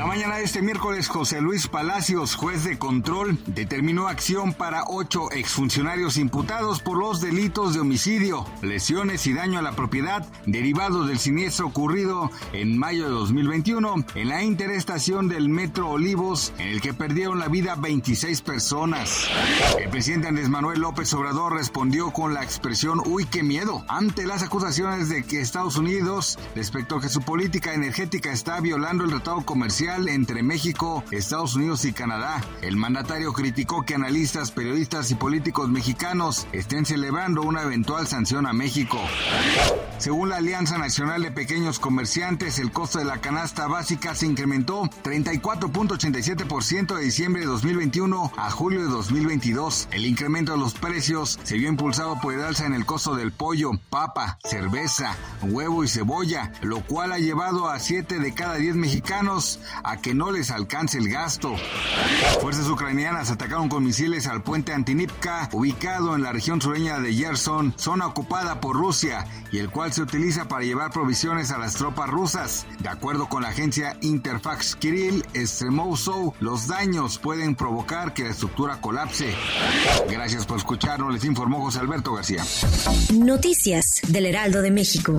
La mañana de este miércoles, José Luis Palacios, juez de control, determinó acción para ocho exfuncionarios imputados por los delitos de homicidio, lesiones y daño a la propiedad derivados del siniestro ocurrido en mayo de 2021 en la interestación del Metro Olivos, en el que perdieron la vida 26 personas. El presidente Andrés Manuel López Obrador respondió con la expresión uy, qué miedo, ante las acusaciones de que Estados Unidos, respecto a que su política energética está violando el tratado comercial entre México, Estados Unidos y Canadá. El mandatario criticó que analistas, periodistas y políticos mexicanos estén celebrando una eventual sanción a México. Según la Alianza Nacional de Pequeños Comerciantes, el costo de la canasta básica se incrementó 34.87% de diciembre de 2021 a julio de 2022. El incremento de los precios se vio impulsado por el alza en el costo del pollo, papa, cerveza, huevo y cebolla, lo cual ha llevado a 7 de cada 10 mexicanos a que no les alcance el gasto. Fuerzas ucranianas atacaron con misiles al puente Antinipka, ubicado en la región sureña de Yerson, zona ocupada por Rusia, y el cual se utiliza para llevar provisiones a las tropas rusas. De acuerdo con la agencia Interfax Kirill Stremousov, los daños pueden provocar que la estructura colapse. Gracias por escucharnos, les informó José Alberto García. Noticias del Heraldo de México.